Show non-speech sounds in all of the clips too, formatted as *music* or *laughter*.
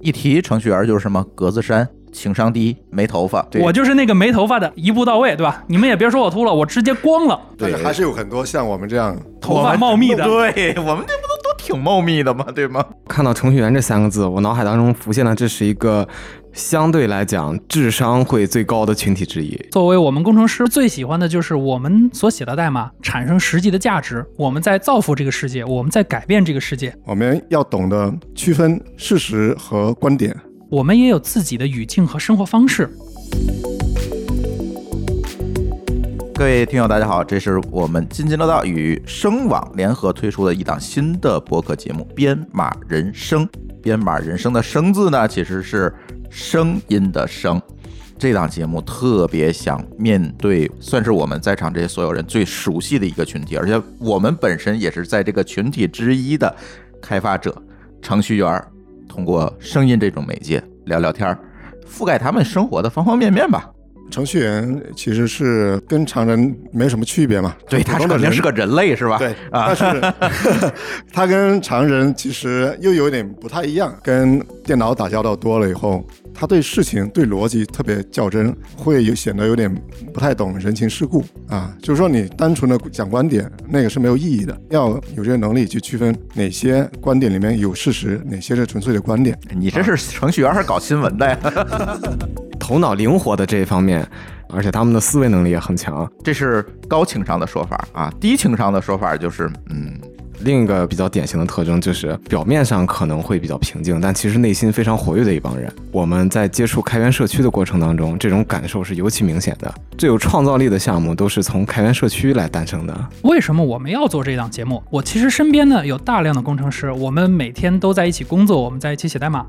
一提程序员就是什么格子衫、情商低、没头发。对我就是那个没头发的，一步到位，对吧？你们也别说我秃了，我直接光了，对但是还是有很多像我们这样头发茂密的。对我们这不都都挺茂密的吗？对吗？看到程序员这三个字，我脑海当中浮现的这是一个相对来讲智商会最高的群体之一。作为我们工程师最喜欢的就是我们所写的代码产生实际的价值，我们在造福这个世界，我们在改变这个世界，我们要懂得区分事实和观点。我们也有自己的语境和生活方式。各位听友，大家好，这是我们津津乐道与声网联合推出的一档新的播客节目《编码人生》。编码人生的“生”字呢，其实是声音的“声”。这档节目特别想面对，算是我们在场这些所有人最熟悉的一个群体，而且我们本身也是在这个群体之一的开发者、程序员，通过声音这种媒介聊聊天儿，覆盖他们生活的方方面面吧。程序员其实是跟常人没什么区别嘛，对，他普通的人肯定是个人类，是吧？对，啊但是 *laughs* 他跟常人其实又有点不太一样。跟电脑打交道多了以后，他对事情、对逻辑特别较真，会有显得有点不太懂人情世故啊。就是说，你单纯的讲观点，那个是没有意义的。要有这个能力去区分哪些观点里面有事实，哪些是纯粹的观点。你这是程序员还是搞新闻的呀？*laughs* 头脑灵活的这一方面，而且他们的思维能力也很强。这是高情商的说法啊，低情商的说法就是，嗯，另一个比较典型的特征就是，表面上可能会比较平静，但其实内心非常活跃的一帮人。我们在接触开源社区的过程当中，这种感受是尤其明显的。最有创造力的项目都是从开源社区来诞生的。为什么我们要做这档节目？我其实身边呢有大量的工程师，我们每天都在一起工作，我们在一起写代码。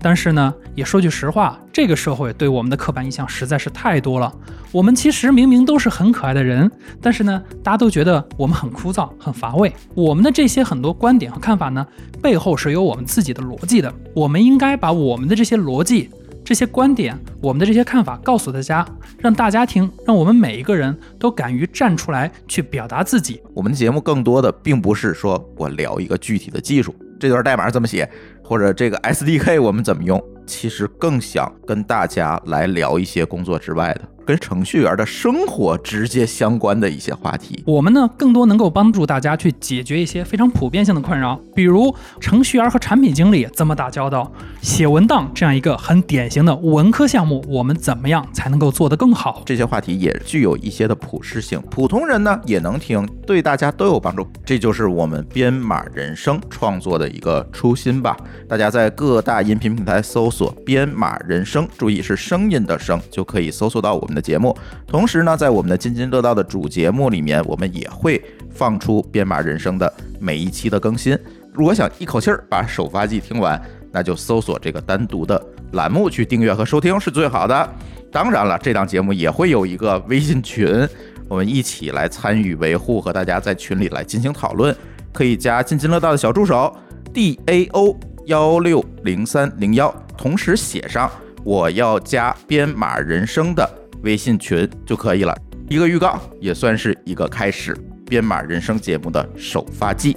但是呢，也说句实话，这个社会对我们的刻板印象实在是太多了。我们其实明明都是很可爱的人，但是呢，大家都觉得我们很枯燥、很乏味。我们的这些很多观点和看法呢，背后是有我们自己的逻辑的。我们应该把我们的这些逻辑。这些观点，我们的这些看法告诉大家，让大家听，让我们每一个人都敢于站出来去表达自己。我们的节目更多的并不是说我聊一个具体的技术，这段代码怎么写，或者这个 SDK 我们怎么用，其实更想跟大家来聊一些工作之外的，跟程序员的生活直接相关的一些话题。我们呢，更多能够帮助大家去解决一些非常普遍性的困扰，比如程序员和产品经理怎么打交道，写文档这样一个很典型的文科项目，我们怎么样才能够做得更好？这些话题也具有一些的普适性，普通人呢也能听，对大家都有帮助。这就是我们编码人生创作的一个初心吧。大家在各大音频平台搜索“编码人生”，注意是声音的声，就可以搜索到我们的节目。同时呢，在我们的津津乐道的主节目里面，我们也会放出编码人生的每一期的更新。如果想一口气儿把首发季听完，那就搜索这个单独的栏目去订阅和收听是最好的。当然了，这档节目也会有一个微信群，我们一起来参与维护，和大家在群里来进行讨论。可以加津津乐道的小助手 D A O 幺六零三零幺，同时写上我要加编码人生的微信群就可以了。一个预告也算是一个开始，编码人生节目的首发季。